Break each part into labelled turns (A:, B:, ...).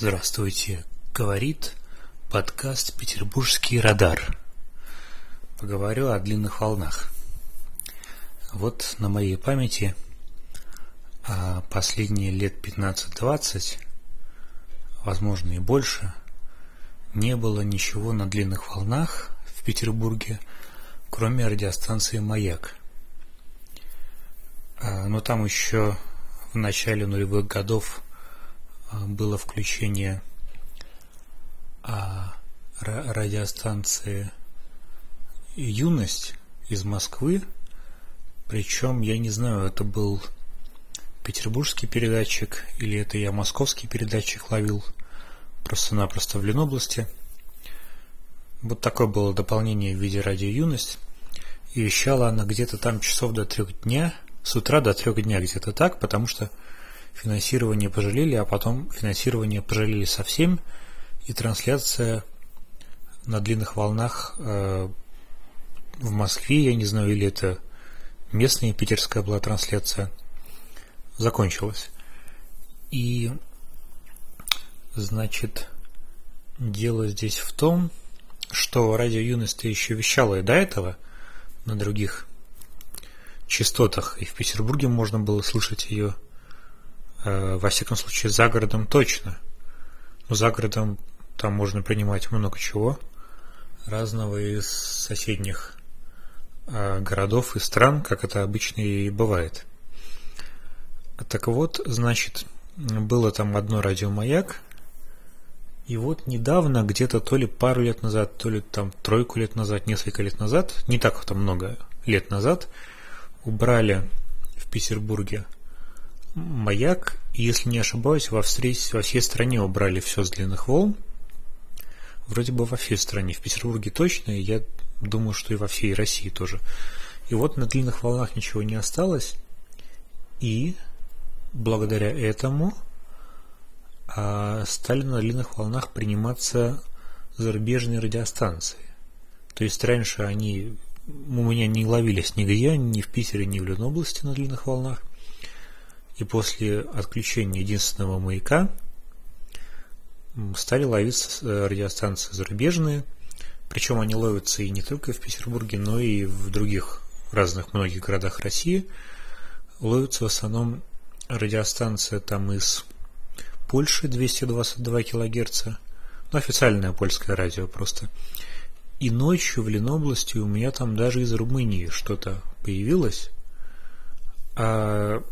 A: Здравствуйте, говорит подкаст «Петербургский радар». Поговорю о длинных волнах. Вот на моей памяти а последние лет 15-20, возможно и больше, не было ничего на длинных волнах в Петербурге, кроме радиостанции «Маяк». А, но там еще в начале нулевых годов было включение а, радиостанции «Юность» из Москвы. Причем, я не знаю, это был петербургский передатчик или это я московский передатчик ловил просто-напросто в Ленобласти. Вот такое было дополнение в виде радио «Юность». И вещала она где-то там часов до трех дня, с утра до трех дня где-то так, потому что финансирование пожалели, а потом финансирование пожалели совсем, и трансляция на длинных волнах э, в Москве, я не знаю, или это местная питерская была трансляция, закончилась. И, значит, дело здесь в том, что радио юность еще вещало и до этого на других частотах, и в Петербурге можно было слышать ее во всяком случае, за городом точно. Но за городом там можно принимать много чего разного из соседних э, городов и стран, как это обычно и бывает. Так вот, значит, было там одно радиомаяк, и вот недавно, где-то то ли пару лет назад, то ли там тройку лет назад, несколько лет назад, не так там много лет назад, убрали в Петербурге маяк, если не ошибаюсь, во, всей, во всей стране убрали все с длинных волн. Вроде бы во всей стране, в Петербурге точно, и я думаю, что и во всей России тоже. И вот на длинных волнах ничего не осталось, и благодаря этому а, стали на длинных волнах приниматься зарубежные радиостанции. То есть раньше они у меня не ловились нигде, ни в Питере, ни в Ленобласти на длинных волнах и после отключения единственного маяка стали ловиться э, радиостанции зарубежные, причем они ловятся и не только в Петербурге, но и в других разных многих городах России. Ловятся в основном радиостанция там из Польши 222 кГц, ну, официальное польское радио просто. И ночью в Ленобласти у меня там даже из Румынии что-то появилось. А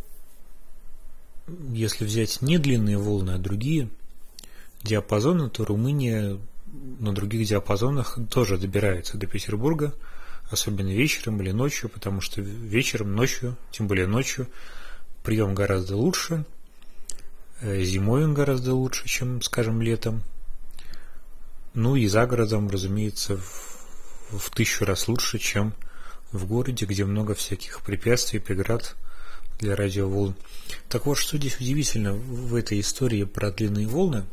A: если взять не длинные волны, а другие диапазоны, то Румыния на других диапазонах тоже добирается до Петербурга, особенно вечером или ночью, потому что вечером, ночью, тем более ночью, прием гораздо лучше, э, зимой он гораздо лучше, чем, скажем, летом. Ну и за городом, разумеется, в, в тысячу раз лучше, чем в городе, где много всяких препятствий, преград, для радиоволн. Так вот, что здесь удивительно в этой истории про длинные волны?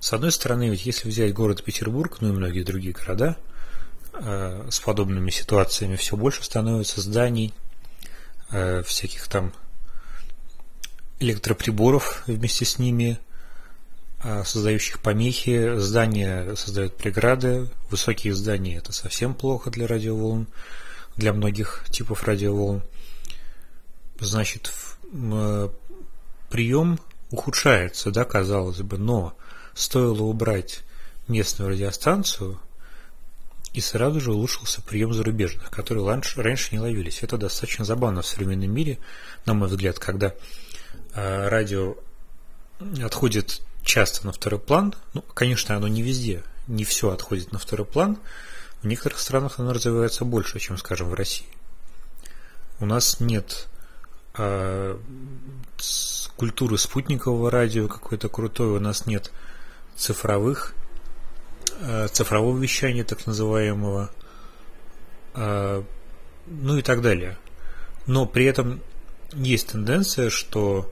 A: С одной стороны, ведь если взять город Петербург, ну и многие другие города, э, с подобными ситуациями все больше становится зданий, э, всяких там электроприборов вместе с ними, э, создающих помехи, здания создают преграды, высокие здания это совсем плохо для радиоволн, для многих типов радиоволн значит, э, прием ухудшается, да, казалось бы, но стоило убрать местную радиостанцию, и сразу же улучшился прием зарубежных, которые раньше, не ловились. Это достаточно забавно в современном мире, на мой взгляд, когда э, радио отходит часто на второй план. Ну, конечно, оно не везде, не все отходит на второй план. В некоторых странах оно развивается больше, чем, скажем, в России. У нас нет культуры спутникового радио какой-то крутой, у нас нет цифровых, а, цифрового вещания так называемого, а, ну и так далее. Но при этом есть тенденция, что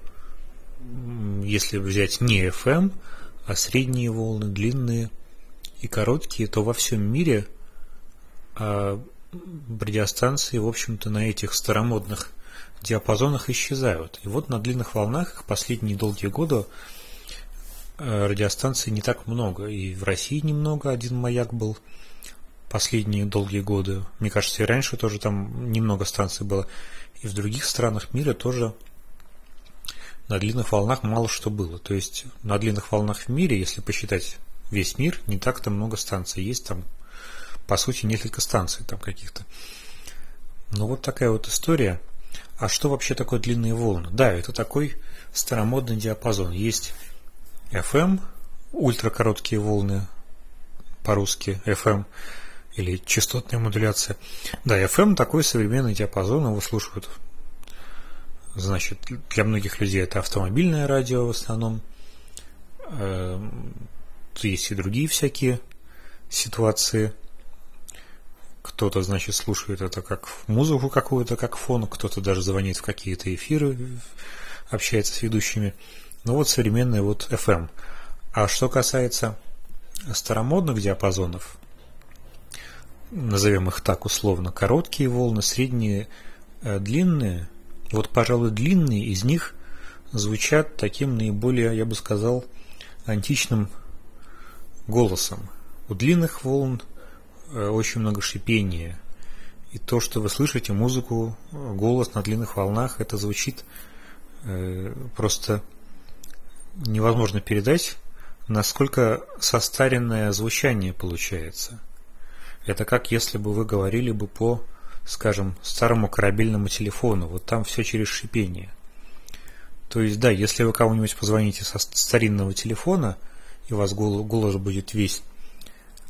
A: если взять не FM, а средние волны, длинные и короткие, то во всем мире радиостанции, в общем-то, на этих старомодных диапазонах исчезают. И вот на длинных волнах их последние долгие годы э, радиостанций не так много. И в России немного, один маяк был последние долгие годы. Мне кажется, и раньше тоже там немного станций было. И в других странах мира тоже на длинных волнах мало что было. То есть на длинных волнах в мире, если посчитать весь мир, не так-то много станций. Есть там, по сути, несколько станций там каких-то. Ну вот такая вот история. А что вообще такое длинные волны? Да, это такой старомодный диапазон. Есть FM, ультракороткие волны, по-русски FM, или частотная модуляция. Да, FM такой современный диапазон, его слушают Значит, для многих людей это автомобильное радио в основном. Эм, есть и другие всякие ситуации. Кто-то, значит, слушает это как музыку какую-то, как фон, кто-то даже звонит в какие-то эфиры, общается с ведущими. Ну вот современный вот FM. А что касается старомодных диапазонов, назовем их так условно, короткие волны, средние, э, длинные – вот, пожалуй, длинные из них звучат таким наиболее, я бы сказал, античным голосом. У длинных волн очень много шипения. И то, что вы слышите музыку, голос на длинных волнах, это звучит э, просто невозможно передать, насколько состаренное звучание получается. Это как если бы вы говорили бы по скажем, старому корабельному телефону. Вот там все через шипение. То есть, да, если вы кому-нибудь позвоните со старинного телефона, и у вас голос, будет весь э,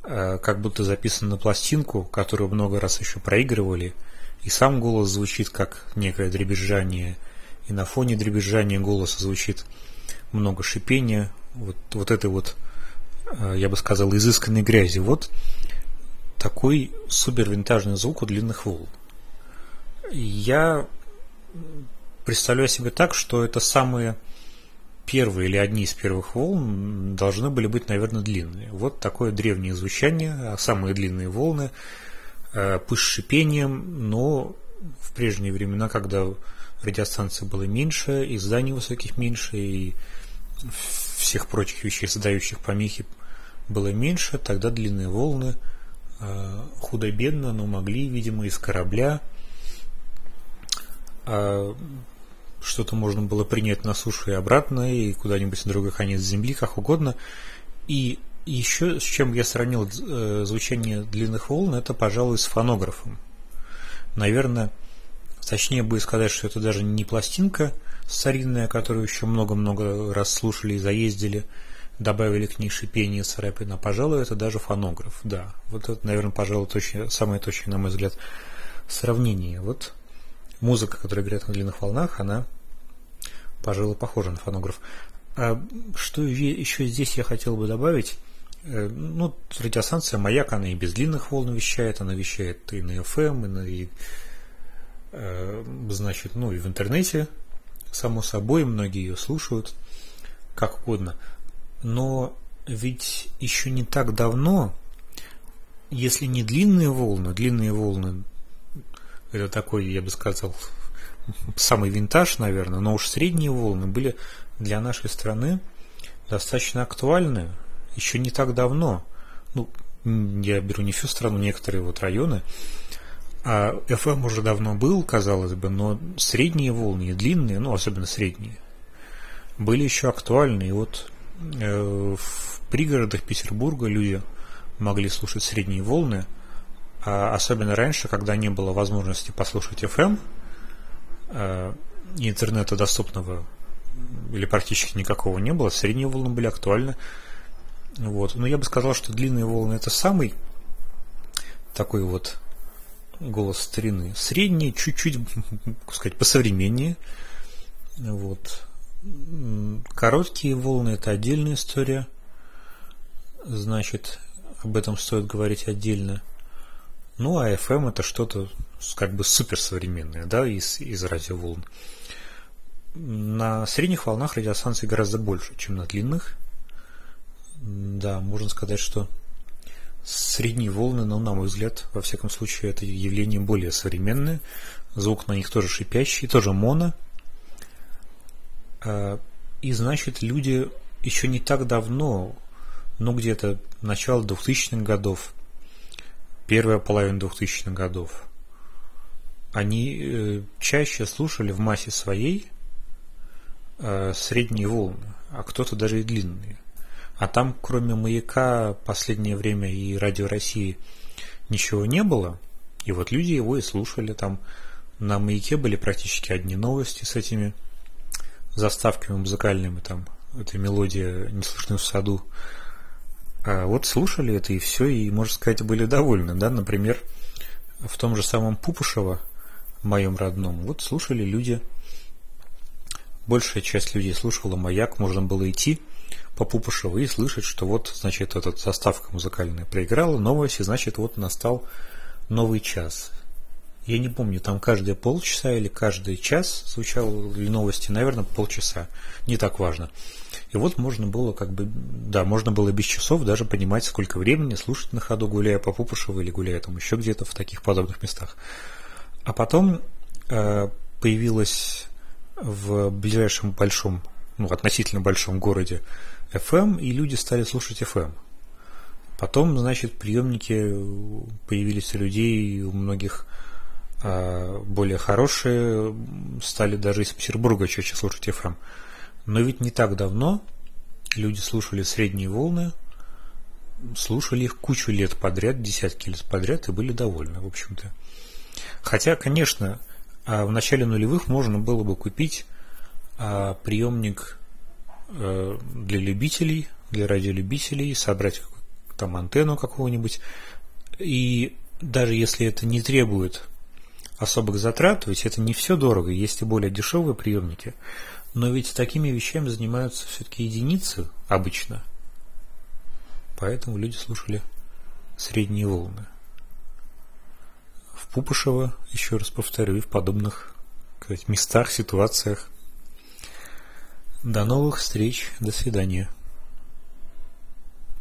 A: как будто записан на пластинку, которую много раз еще проигрывали, и сам голос звучит как некое дребезжание, и на фоне дребезжания голоса звучит много шипения, вот, вот этой вот, э, я бы сказал, изысканной грязи. Вот такой супер винтажный звук у длинных волн. Я представляю себе так, что это самые первые или одни из первых волн должны были быть, наверное, длинные. Вот такое древнее звучание, а самые длинные волны, э, с шипением, но в прежние времена, когда радиостанций было меньше, и зданий высоких меньше, и всех прочих вещей, создающих помехи, было меньше, тогда длинные волны – Э, худо-бедно, но могли, видимо, из корабля а что-то можно было принять на сушу и обратно, и куда-нибудь на другой конец земли, как угодно. И еще с чем я сравнил э, звучание длинных волн, это, пожалуй, с фонографом. Наверное, точнее будет сказать, что это даже не пластинка старинная, которую еще много-много раз слушали и заездили, добавили к ней шипение с рэпом, а пожалуй, это даже фонограф, да. Вот это, наверное, пожалуй, точно, самое точное, на мой взгляд, сравнение. Вот музыка, которая играет на длинных волнах, она, пожалуй, похожа на фонограф. А что еще здесь я хотел бы добавить? Э, ну, радиостанция «Маяк», она и без длинных волн вещает, она вещает и на FM, и на, и, э, значит, ну, и в интернете, само собой, многие ее слушают, как угодно – но ведь еще не так давно, если не длинные волны, длинные волны, это такой, я бы сказал, самый винтаж, наверное, но уж средние волны были для нашей страны достаточно актуальны еще не так давно. Ну, я беру не всю страну, некоторые вот районы. А FM уже давно был, казалось бы, но средние волны и длинные, ну, особенно средние, были еще актуальны. И вот Э, в пригородах Петербурга люди могли слушать средние волны, а особенно раньше, когда не было возможности послушать FM, интернета доступного или практически никакого не было, средние волны были актуальны. Вот. Но я бы сказал, что длинные волны это самый такой вот голос старины. Средние, чуть-чуть, сказать, посовременнее. Вот. Короткие волны – это отдельная история. Значит, об этом стоит говорить отдельно. Ну, а FM – это что-то как бы суперсовременное, да, из, из радиоволн. На средних волнах радиостанций гораздо больше, чем на длинных. Да, можно сказать, что средние волны, ну, на мой взгляд, во всяком случае, это явление более современное. Звук на них тоже шипящий, тоже моно – а, и значит, люди еще не так давно, ну где-то начало 2000-х годов, первая половина 2000-х годов, они э, чаще слушали в массе своей э, средние волны, а кто-то даже и длинные. А там, кроме маяка, последнее время и радио России ничего не было. И вот люди его и слушали. Там на маяке были практически одни новости с этими заставками музыкальными. Там эта мелодия «Не слышны в саду». А вот слушали это и все, и, можно сказать, были довольны. Да? Например, в том же самом Пупушево, моем родном, вот слушали люди, большая часть людей слушала «Маяк», можно было идти – по Пупышеву и слышать, что вот, значит, эта заставка музыкальная проиграла новости, значит, вот настал новый час. Я не помню, там каждые полчаса или каждый час звучали новости, наверное, полчаса. Не так важно. И вот можно было как бы, да, можно было без часов даже понимать, сколько времени слушать на ходу, гуляя по Пупушеву или гуляя там еще где-то в таких подобных местах. А потом э, появилась в ближайшем большом, ну, относительно большом городе FM, и люди стали слушать FM. Потом, значит, приемники появились у людей, у многих э, более хорошие, стали даже из Петербурга чаще слушать FM. Но ведь не так давно люди слушали средние волны, слушали их кучу лет подряд, десятки лет подряд и были довольны, в общем-то. Хотя, конечно, а, в начале нулевых можно было бы купить а, приемник Э, для любителей, для радиолюбителей, собрать там антенну какого-нибудь. И даже если это не требует особых затрат, то есть это не все дорого, есть и более дешевые приемники, но ведь такими вещами занимаются все-таки единицы обычно. Поэтому люди слушали средние волны. В Пупышево, еще раз повторю, и в подобных сказать, местах, ситуациях до новых встреч. До свидания.